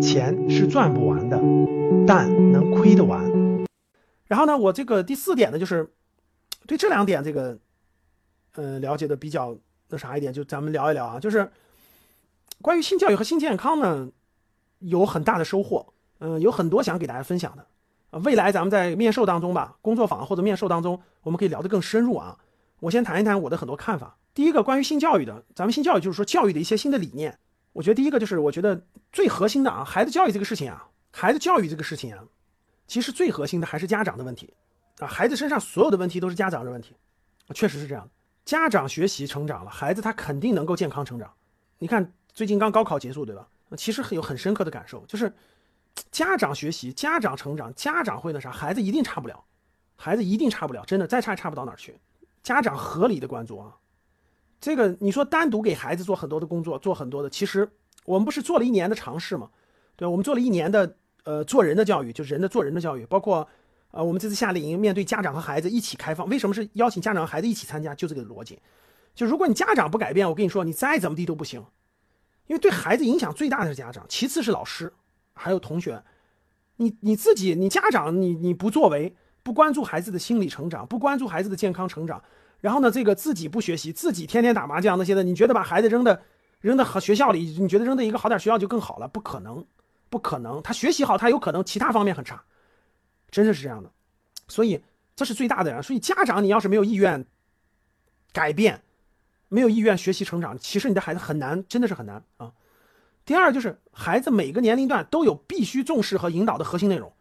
钱是赚不完的，但能亏得完。然后呢，我这个第四点呢，就是对这两点这个，呃，了解的比较那啥一点，就咱们聊一聊啊，就是关于性教育和性健康呢，有很大的收获，嗯，有很多想给大家分享的。未来咱们在面授当中吧，工作坊或者面授当中，我们可以聊得更深入啊。我先谈一谈我的很多看法。第一个，关于性教育的，咱们性教育就是说教育的一些新的理念。我觉得第一个就是，我觉得最核心的啊，孩子教育这个事情啊，孩子教育这个事情啊，其实最核心的还是家长的问题啊。孩子身上所有的问题都是家长的问题，确实是这样。家长学习成长了，孩子他肯定能够健康成长。你看最近刚高考结束，对吧？其实很有很深刻的感受，就是家长学习、家长成长、家长会那啥，孩子一定差不了，孩子一定差不了，真的再差也差不到哪儿去。家长合理的关注啊。这个你说单独给孩子做很多的工作，做很多的，其实我们不是做了一年的尝试吗？对我们做了一年的呃做人的教育，就是人的做人的教育，包括呃我们这次夏令营面对家长和孩子一起开放，为什么是邀请家长和孩子一起参加？就这个逻辑，就如果你家长不改变，我跟你说你再怎么地都不行，因为对孩子影响最大的是家长，其次是老师，还有同学，你你自己你家长你你不作为，不关注孩子的心理成长，不关注孩子的健康成长。然后呢，这个自己不学习，自己天天打麻将那些的，你觉得把孩子扔的扔的好学校里，你觉得扔到一个好点学校就更好了？不可能，不可能。他学习好，他有可能其他方面很差，真的是这样的。所以这是最大的。所以家长，你要是没有意愿改变，没有意愿学习成长，其实你的孩子很难，真的是很难啊。第二就是孩子每个年龄段都有必须重视和引导的核心内容，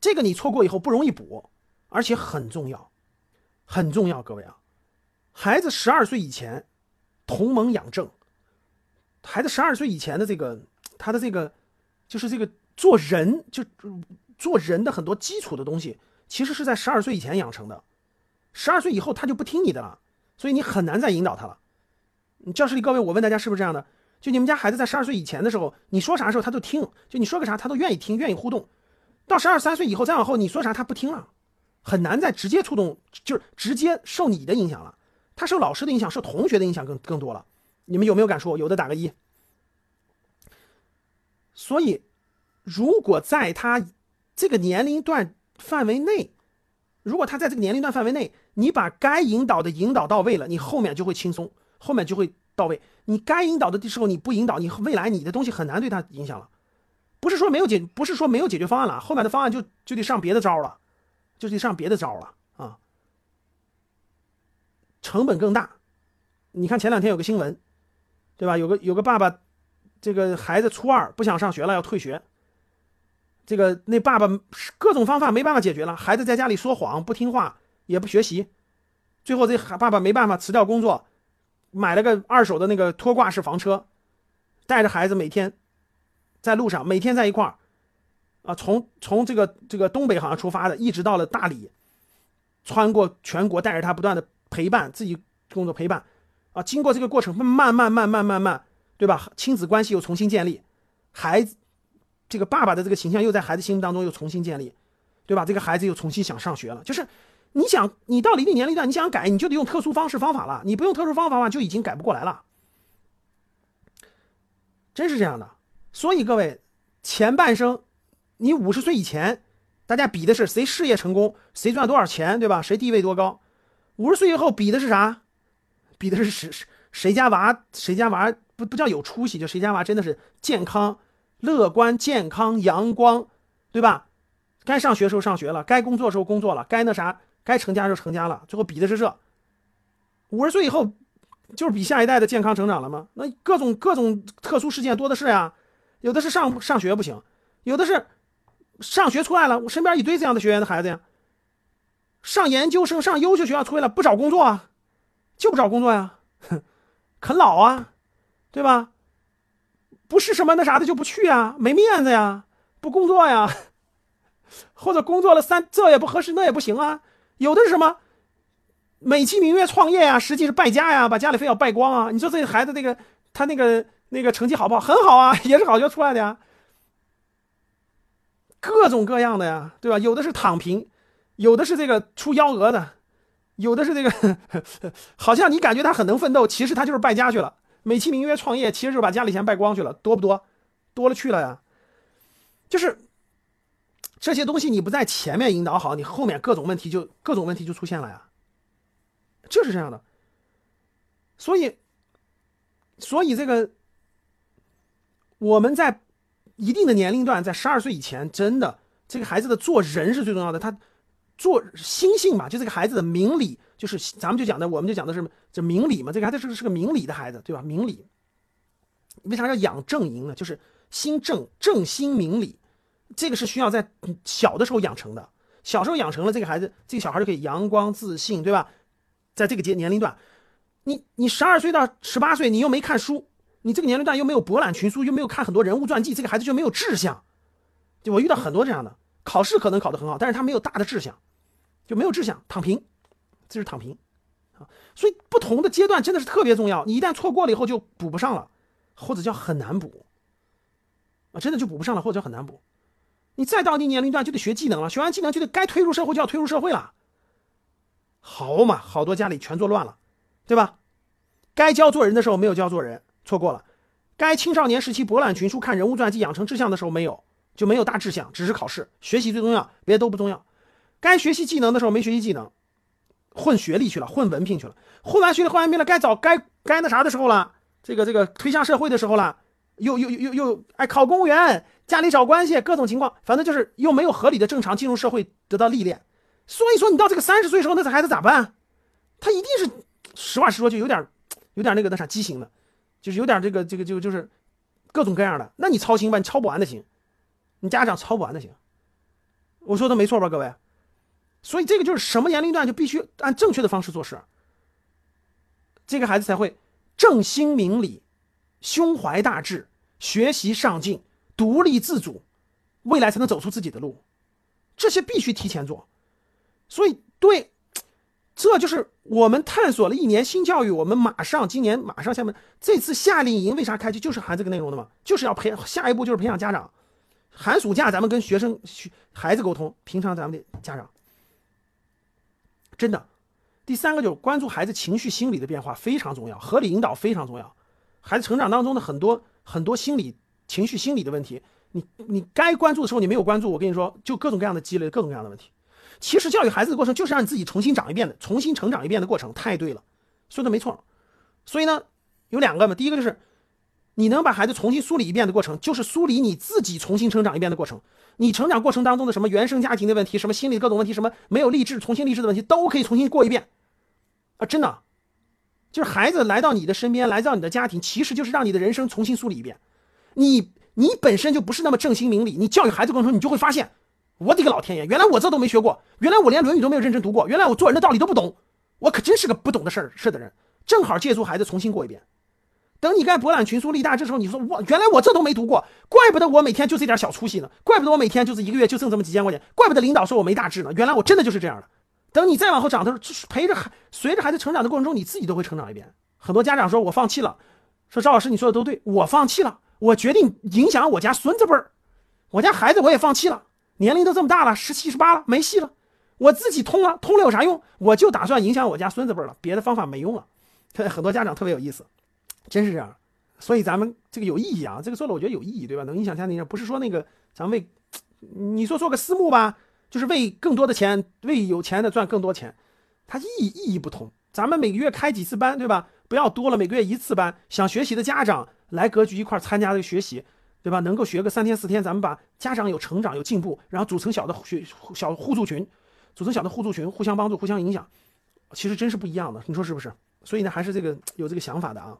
这个你错过以后不容易补，而且很重要，很重要，各位啊。孩子十二岁以前，同盟养正。孩子十二岁以前的这个，他的这个，就是这个做人，就做人的很多基础的东西，其实是在十二岁以前养成的。十二岁以后他就不听你的了，所以你很难再引导他了。教室里各位，我问大家是不是这样的？就你们家孩子在十二岁以前的时候，你说啥时候他都听，就你说个啥他都愿意听，愿意互动。到十二三岁以后再往后，你说啥他不听了，很难再直接触动，就是直接受你的影响了。他受老师的影响，受同学的影响更更多了。你们有没有感触？有的打个一。所以，如果在他这个年龄段范围内，如果他在这个年龄段范围内，你把该引导的引导到位了，你后面就会轻松，后面就会到位。你该引导的时候你不引导，你未来你的东西很难对他影响了。不是说没有解，不是说没有解决方案了，后面的方案就就得上别的招了，就得上别的招了。成本更大，你看前两天有个新闻，对吧？有个有个爸爸，这个孩子初二不想上学了，要退学。这个那爸爸各种方法没办法解决了，孩子在家里说谎不听话，也不学习，最后这爸爸没办法辞掉工作，买了个二手的那个拖挂式房车，带着孩子每天在路上，每天在一块儿，啊，从从这个这个东北好像出发的，一直到了大理，穿过全国，带着他不断的。陪伴自己工作陪伴，啊，经过这个过程，慢慢慢慢慢慢，对吧？亲子关系又重新建立，孩子这个爸爸的这个形象又在孩子心目当中又重新建立，对吧？这个孩子又重新想上学了。就是你想，你到了一定年龄段，你想改，你就得用特殊方式方法了。你不用特殊方法的话，就已经改不过来了。真是这样的。所以各位，前半生，你五十岁以前，大家比的是谁事业成功，谁赚多少钱，对吧？谁地位多高。五十岁以后比的是啥？比的是谁谁家娃谁家娃不不叫有出息，就谁家娃真的是健康、乐观、健康、阳光，对吧？该上学时候上学了，该工作时候工作了，该那啥该成家时候成家了。最后比的是这。五十岁以后就是比下一代的健康成长了吗？那各种各种特殊事件多的是呀。有的是上上学不行，有的是上学出来了，我身边一堆这样的学员的孩子呀。上研究生、上优秀学校出来了，不找工作啊，就不找工作呀，啃老啊，对吧？不是什么那啥的就不去啊，没面子呀，不工作呀，或者工作了三这也不合适，那也不行啊。有的是什么美其名曰创业呀，实际是败家呀，把家里非要败光啊。你说这孩子那个他那个那个成绩好不好？很好啊，也是好学出来的呀，各种各样的呀，对吧？有的是躺平。有的是这个出幺蛾子，有的是这个，好像你感觉他很能奋斗，其实他就是败家去了，美其名曰创业，其实就是把家里钱败光去了，多不多？多了去了呀。就是这些东西你不在前面引导好，你后面各种问题就各种问题就出现了呀。就是这样的。所以，所以这个我们在一定的年龄段，在十二岁以前，真的这个孩子的做人是最重要的。他做心性嘛，就这个孩子的明理，就是咱们就讲的，我们就讲的是这明理嘛。这个孩子是是个明理的孩子，对吧？明理，为啥要养正营呢？就是心正，正心明理，这个是需要在小的时候养成的。小时候养成了，这个孩子，这个小孩就可以阳光自信，对吧？在这个节年龄段。你你十二岁到十八岁，你又没看书，你这个年龄段又没有博览群书，又没有看很多人物传记，这个孩子就没有志向。就我遇到很多这样的，考试可能考得很好，但是他没有大的志向，就没有志向，躺平，这是躺平啊。所以不同的阶段真的是特别重要，你一旦错过了以后就补不上了，或者叫很难补啊，真的就补不上了，或者叫很难补。你再到一定年龄段就得学技能了，学完技能就得该推入社会就要推入社会了。好嘛，好多家里全做乱了。对吧？该教做人的时候没有教做人，错过了；该青少年时期博览群书、看人物传记、养成志向的时候没有，就没有大志向，只是考试学习最重要，别的都不重要。该学习技能的时候没学习技能，混学历去了，混文凭去了。混完学历混完兵了，该找该该那啥的时候了，这个这个推向社会的时候了，又又又又哎考公务员，家里找关系，各种情况，反正就是又没有合理的正常进入社会得到历练。所以说你到这个三十岁时候，那这孩子咋办？他一定是。实话实说，就有点，有点那个那啥畸形的，就是有点这个这个就就是各种各样的。那你操心吧，你操不完的心，你家长操不完的行。我说的没错吧，各位？所以这个就是什么年龄段就必须按正确的方式做事，这个孩子才会正心明理，胸怀大志，学习上进，独立自主，未来才能走出自己的路。这些必须提前做。所以对。这就是我们探索了一年新教育，我们马上今年马上下面这次夏令营为啥开？就就是含这个内容的嘛，就是要培下一步就是培养家长。寒暑假咱们跟学生、学孩子沟通，平常咱们的家长真的。第三个就是关注孩子情绪心理的变化非常重要，合理引导非常重要。孩子成长当中的很多很多心理情绪心理的问题，你你该关注的时候你没有关注，我跟你说，就各种各样的积累，各种各样的问题。其实教育孩子的过程就是让你自己重新长一遍的，重新成长一遍的过程，太对了，说的没错。所以呢，有两个嘛，第一个就是你能把孩子重新梳理一遍的过程，就是梳理你自己重新成长一遍的过程。你成长过程当中的什么原生家庭的问题，什么心理各种问题，什么没有励志、重新励志的问题，都可以重新过一遍啊！真的，就是孩子来到你的身边，来到你的家庭，其实就是让你的人生重新梳理一遍。你你本身就不是那么正心明理，你教育孩子过程中，你就会发现。我的个老天爷！原来我这都没学过，原来我连《论语》都没有认真读过，原来我做人的道理都不懂，我可真是个不懂的事儿事的人。正好借助孩子重新过一遍，等你该博览群书立大志的时候，你说我原来我这都没读过，怪不得我每天就这点小出息呢，怪不得我每天就是一个月就挣这么几千块钱，怪不得领导说我没大志呢。原来我真的就是这样的。等你再往后长的时候，陪着孩随着孩子成长的过程中，你自己都会成长一遍。很多家长说我放弃了，说赵老师你说的都对，我放弃了，我决定影响我家孙子辈儿，我家孩子我也放弃了。年龄都这么大了，十七十八了，没戏了。我自己通了，通了有啥用？我就打算影响我家孙子辈儿了，别的方法没用了。很多家长特别有意思，真是这样。所以咱们这个有意义啊，这个做了我觉得有意义，对吧？能影响家庭，不是说那个咱为，你说做个私募吧，就是为更多的钱，为有钱的赚更多钱，它意义意义不同。咱们每个月开几次班，对吧？不要多了，每个月一次班，想学习的家长来格局一块参加这个学习。对吧？能够学个三天四天，咱们把家长有成长有进步，然后组成小的学小互助群，组成小的互助群，互相帮助，互相影响，其实真是不一样的，你说是不是？所以呢，还是这个有这个想法的啊。